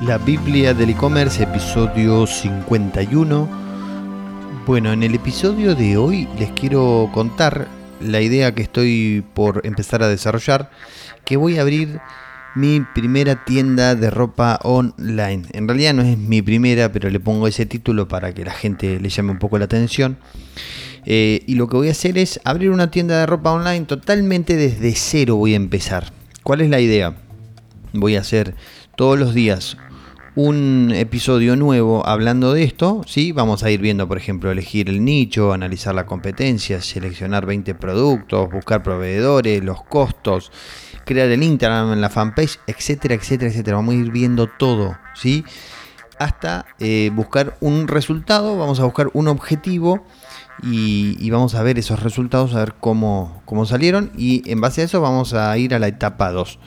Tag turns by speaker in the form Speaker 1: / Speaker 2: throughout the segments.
Speaker 1: La Biblia del e-commerce, episodio 51. Bueno, en el episodio de hoy les quiero contar la idea que estoy por empezar a desarrollar, que voy a abrir mi primera tienda de ropa online. En realidad no es mi primera, pero le pongo ese título para que la gente le llame un poco la atención. Eh, y lo que voy a hacer es abrir una tienda de ropa online totalmente desde cero voy a empezar. ¿Cuál es la idea? Voy a hacer todos los días un episodio nuevo hablando de esto, ¿sí? Vamos a ir viendo, por ejemplo, elegir el nicho, analizar la competencia, seleccionar 20 productos, buscar proveedores, los costos, crear el Instagram la fanpage, etcétera, etcétera, etcétera. Vamos a ir viendo todo, ¿sí? Hasta eh, buscar un resultado, vamos a buscar un objetivo y, y, vamos a ver esos resultados, a ver cómo, cómo salieron y en base a eso vamos a ir a la etapa 2.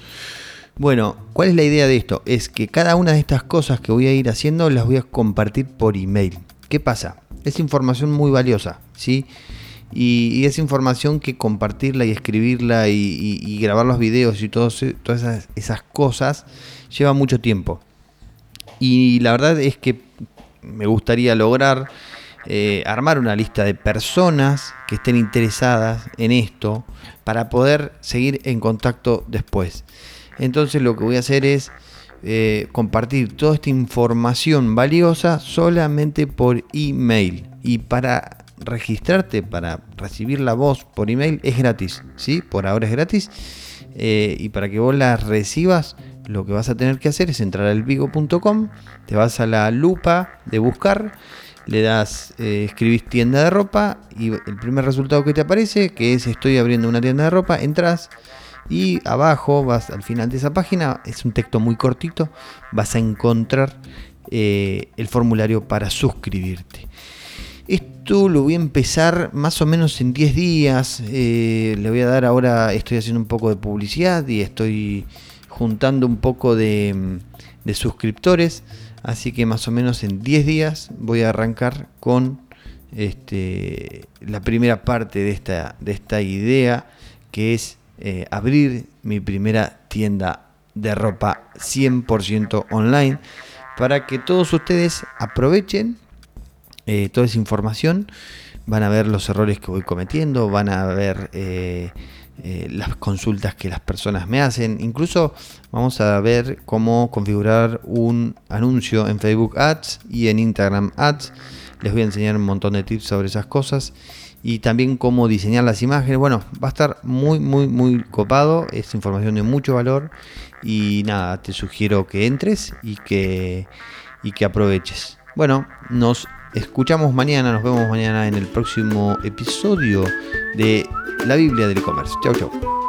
Speaker 1: Bueno, ¿cuál es la idea de esto? Es que cada una de estas cosas que voy a ir haciendo las voy a compartir por email. ¿Qué pasa? Es información muy valiosa, ¿sí? Y, es información que compartirla y escribirla y, grabar los videos y todas esas, esas cosas lleva mucho tiempo. Y la verdad es que me gustaría lograr eh, armar una lista de personas que estén interesadas en esto para poder seguir en contacto después. Entonces lo que voy a hacer es eh, compartir toda esta información valiosa solamente por email. Y para registrarte, para recibir la voz por email, es gratis. ¿sí? Por ahora es gratis. Eh, y para que vos la recibas, lo que vas a tener que hacer es entrar al vigo.com, te vas a la lupa de buscar, le das, eh, escribís tienda de ropa y el primer resultado que te aparece, que es estoy abriendo una tienda de ropa, entras y abajo, vas al final de esa página, es un texto muy cortito, vas a encontrar eh, el formulario para suscribirte. Esto lo voy a empezar más o menos en 10 días. Eh, le voy a dar ahora, estoy haciendo un poco de publicidad y estoy juntando un poco de, de suscriptores. Así que más o menos en 10 días voy a arrancar con este, la primera parte de esta, de esta idea que es eh, abrir mi primera tienda de ropa 100% online para que todos ustedes aprovechen eh, toda esa información. Van a ver los errores que voy cometiendo, van a ver eh, las consultas que las personas me hacen. Incluso vamos a ver cómo configurar un anuncio en Facebook Ads y en Instagram Ads. Les voy a enseñar un montón de tips sobre esas cosas y también cómo diseñar las imágenes. Bueno, va a estar muy, muy, muy copado. Es información de mucho valor. Y nada, te sugiero que entres y que, y que aproveches. Bueno, nos escuchamos mañana, nos vemos mañana en el próximo episodio de La Biblia del e-commerce. Chau, chau.